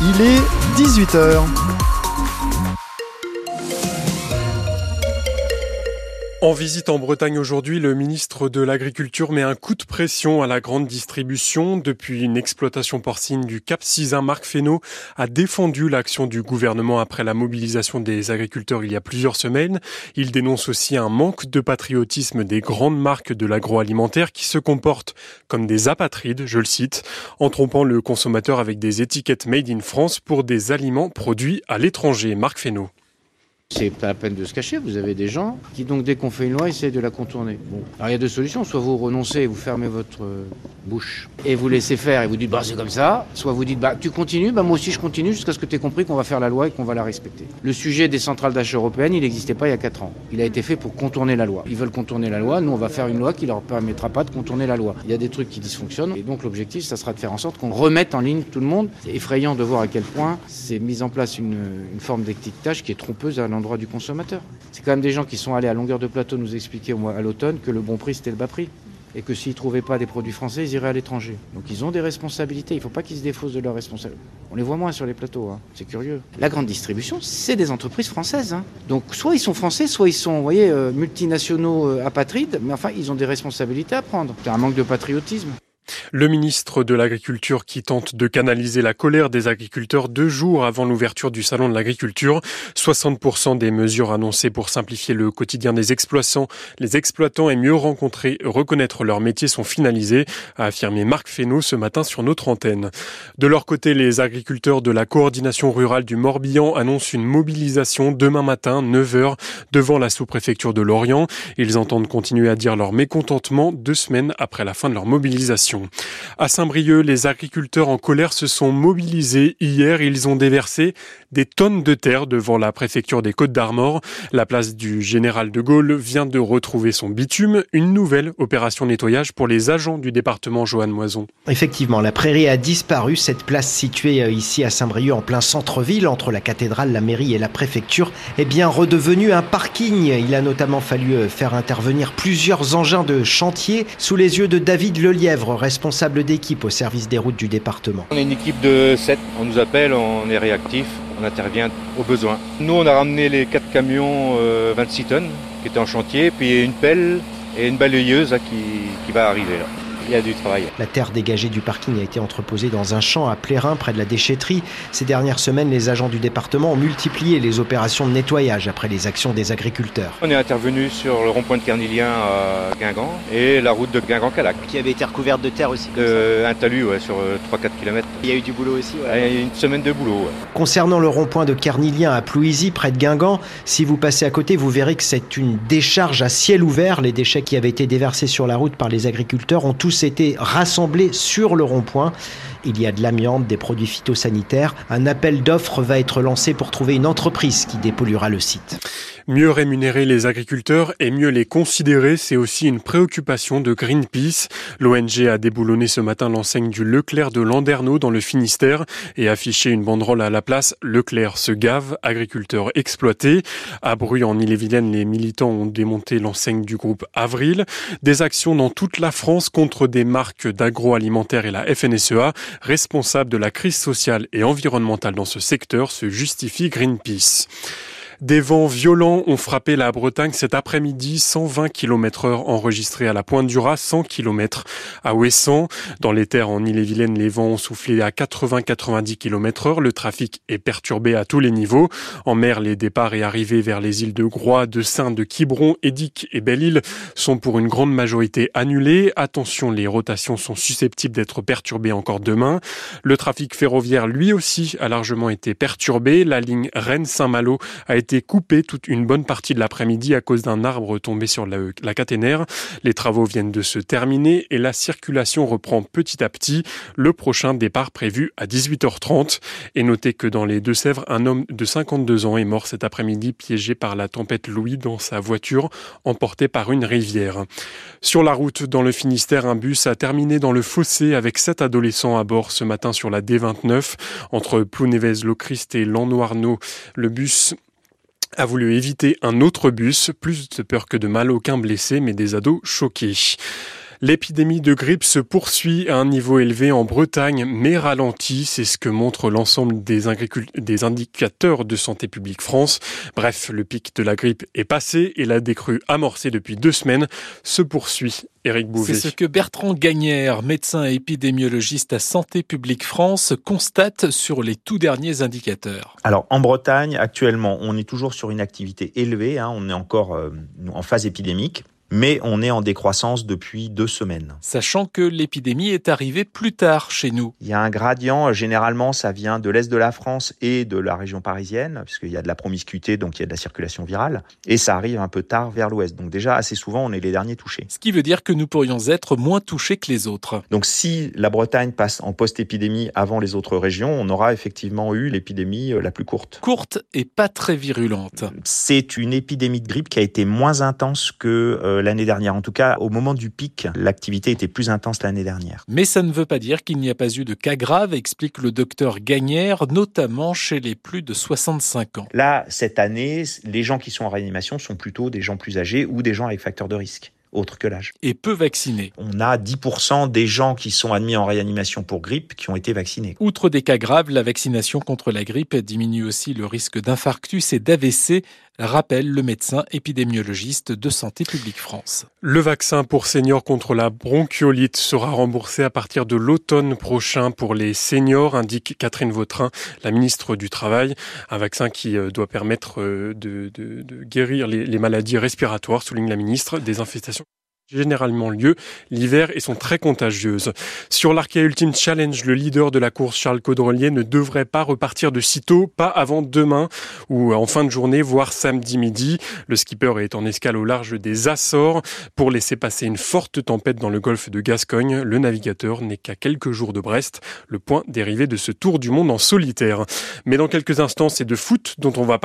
il est 18h. En visite en Bretagne aujourd'hui, le ministre de l'Agriculture met un coup de pression à la grande distribution. Depuis une exploitation porcine du Cap Cisin, Marc Fesneau a défendu l'action du gouvernement après la mobilisation des agriculteurs il y a plusieurs semaines. Il dénonce aussi un manque de patriotisme des grandes marques de l'agroalimentaire qui se comportent comme des apatrides, je le cite, en trompant le consommateur avec des étiquettes made in France pour des aliments produits à l'étranger. Marc Fesneau. C'est pas la peine de se cacher, vous avez des gens qui donc dès qu'on fait une loi essayent de la contourner. Bon. Alors il y a deux solutions, soit vous renoncez vous fermez votre euh, bouche et vous laissez faire et vous dites bah c'est comme ça, soit vous dites bah tu continues, bah moi aussi je continue jusqu'à ce que tu aies compris qu'on va faire la loi et qu'on va la respecter. Le sujet des centrales d'achat européennes, il n'existait pas il y a 4 ans. Il a été fait pour contourner la loi. Ils veulent contourner la loi, nous on va faire une loi qui leur permettra pas de contourner la loi. Il y a des trucs qui dysfonctionnent et donc l'objectif ça sera de faire en sorte qu'on remette en ligne tout le monde. C'est effrayant de voir à quel point c'est mis en place une, une forme d'étiquetage qui est trompeuse l'endroit du consommateur. C'est quand même des gens qui sont allés à longueur de plateau nous expliquer au mois à l'automne que le bon prix c'était le bas prix et que s'ils ne trouvaient pas des produits français, ils iraient à l'étranger. Donc ils ont des responsabilités, il ne faut pas qu'ils se défaussent de leurs responsabilités. On les voit moins sur les plateaux, hein. c'est curieux. La grande distribution, c'est des entreprises françaises. Hein. Donc soit ils sont français, soit ils sont, vous voyez, euh, multinationaux euh, apatrides, mais enfin ils ont des responsabilités à prendre. C'est un manque de patriotisme. Le ministre de l'Agriculture qui tente de canaliser la colère des agriculteurs deux jours avant l'ouverture du Salon de l'Agriculture. 60% des mesures annoncées pour simplifier le quotidien des exploitants, les exploitants et mieux rencontrer, reconnaître leur métier sont finalisées, a affirmé Marc Fesneau ce matin sur notre antenne. De leur côté, les agriculteurs de la coordination rurale du Morbihan annoncent une mobilisation demain matin, 9h, devant la sous-préfecture de Lorient. Ils entendent continuer à dire leur mécontentement deux semaines après la fin de leur mobilisation. À Saint-Brieuc, les agriculteurs en colère se sont mobilisés hier. Ils ont déversé des tonnes de terre devant la préfecture des Côtes d'Armor. La place du Général de Gaulle vient de retrouver son bitume. Une nouvelle opération nettoyage pour les agents du département Joanne Moison. Effectivement, la prairie a disparu. Cette place située euh, ici à Saint-Brieuc en plein centre-ville entre la cathédrale, la mairie et la préfecture est bien redevenue un parking. Il a notamment fallu euh, faire intervenir plusieurs engins de chantier sous les yeux de David Lelièvre, responsable d'équipe au service des routes du département. On est une équipe de 7, on nous appelle, on est réactif, on intervient au besoin. Nous, on a ramené les 4 camions 26 euh, tonnes qui étaient en chantier, puis une pelle et une balayeuse qui, qui va arriver là il y a du travail. La terre dégagée du parking a été entreposée dans un champ à Plérin, près de la déchetterie. Ces dernières semaines, les agents du département ont multiplié les opérations de nettoyage après les actions des agriculteurs. On est intervenu sur le rond-point de Carnilien à Guingamp et la route de Guingamp-Calac. Qui avait été recouverte de terre aussi Un talus ouais, sur 3-4 euh, km. Il y a eu du boulot aussi Il y a eu une semaine de boulot. Concernant le rond-point de Carnilien à Plouisy, près de Guingamp, si vous passez à côté, vous verrez que c'est une décharge à ciel ouvert. Les déchets qui avaient été déversés sur la route par les agriculteurs ont tous été rassemblés sur le rond-point. Il y a de l'amiante, des produits phytosanitaires. Un appel d'offres va être lancé pour trouver une entreprise qui dépolluera le site. Mieux rémunérer les agriculteurs et mieux les considérer, c'est aussi une préoccupation de Greenpeace. L'ONG a déboulonné ce matin l'enseigne du Leclerc de Landerneau dans le Finistère et affiché une banderole à la place Leclerc se gave, agriculteurs exploités. À Bru, en Ille-et-Vilaine, les militants ont démonté l'enseigne du groupe Avril. Des actions dans toute la France contre des marques d'agroalimentaire et la FNSEA, responsable de la crise sociale et environnementale dans ce secteur, se justifie Greenpeace. Des vents violents ont frappé la Bretagne cet après-midi, 120 km heure enregistrés à la Pointe du Raz, 100 km à Ouessant. Dans les terres en Ille-et-Vilaine, les vents ont soufflé à 80-90 km heure. Le trafic est perturbé à tous les niveaux. En mer, les départs et arrivées vers les îles de Groix, de Saint, de Quiberon, Édic et Belle-Île sont pour une grande majorité annulés. Attention, les rotations sont susceptibles d'être perturbées encore demain. Le trafic ferroviaire, lui aussi, a largement été perturbé. La ligne Rennes-Saint-Malo a été toute une bonne partie de l'après-midi à cause d'un arbre tombé sur la, la caténaire. Les travaux viennent de se terminer et la circulation reprend petit à petit. Le prochain départ prévu à 18h30. Et notez que dans les Deux-Sèvres, un homme de 52 ans est mort cet après-midi piégé par la tempête Louis dans sa voiture emporté par une rivière. Sur la route dans le Finistère, un bus a terminé dans le fossé avec sept adolescents à bord ce matin sur la D29 entre Plounevez-le-Christ et Lannoirneau. Le bus a voulu éviter un autre bus, plus de peur que de mal, aucun blessé, mais des ados choqués. L'épidémie de grippe se poursuit à un niveau élevé en Bretagne, mais ralentit. C'est ce que montre l'ensemble des, des, indicateurs de Santé publique France. Bref, le pic de la grippe est passé et la décrue amorcée depuis deux semaines se poursuit. Éric Bouvet. C'est ce que Bertrand Gagnère, médecin et épidémiologiste à Santé publique France, constate sur les tout derniers indicateurs. Alors en Bretagne, actuellement, on est toujours sur une activité élevée. Hein. on est encore euh, en phase épidémique mais on est en décroissance depuis deux semaines. Sachant que l'épidémie est arrivée plus tard chez nous. Il y a un gradient, généralement ça vient de l'Est de la France et de la région parisienne, puisqu'il y a de la promiscuité, donc il y a de la circulation virale, et ça arrive un peu tard vers l'Ouest. Donc déjà, assez souvent, on est les derniers touchés. Ce qui veut dire que nous pourrions être moins touchés que les autres. Donc si la Bretagne passe en post-épidémie avant les autres régions, on aura effectivement eu l'épidémie euh, la plus courte. Courte et pas très virulente. C'est une épidémie de grippe qui a été moins intense que euh, l'année dernière. En tout cas, au moment du pic, l'activité était plus intense l'année dernière. Mais ça ne veut pas dire qu'il n'y a pas eu de cas graves, explique le docteur Gagnère, notamment chez les plus de 65 ans. Là, cette année, les gens qui sont en réanimation sont plutôt des gens plus âgés ou des gens avec facteurs de risque autre que l'âge. Et peu vaccinés. On a 10% des gens qui sont admis en réanimation pour grippe qui ont été vaccinés. Outre des cas graves, la vaccination contre la grippe diminue aussi le risque d'infarctus et d'AVC, rappelle le médecin épidémiologiste de Santé publique France. Le vaccin pour seniors contre la bronchiolite sera remboursé à partir de l'automne prochain pour les seniors, indique Catherine Vautrin, la ministre du Travail. Un vaccin qui euh, doit permettre euh, de, guérir les, les maladies respiratoires, souligne la ministre, des infestations généralement lieu l'hiver et sont très contagieuses. Sur l'Arkea Ultimate Challenge, le leader de la course Charles Caudrelier ne devrait pas repartir de sitôt, pas avant demain ou en fin de journée, voire samedi midi. Le skipper est en escale au large des Açores pour laisser passer une forte tempête dans le golfe de Gascogne. Le navigateur n'est qu'à quelques jours de Brest, le point dérivé de ce tour du monde en solitaire. Mais dans quelques instants, c'est de foot dont on va parler.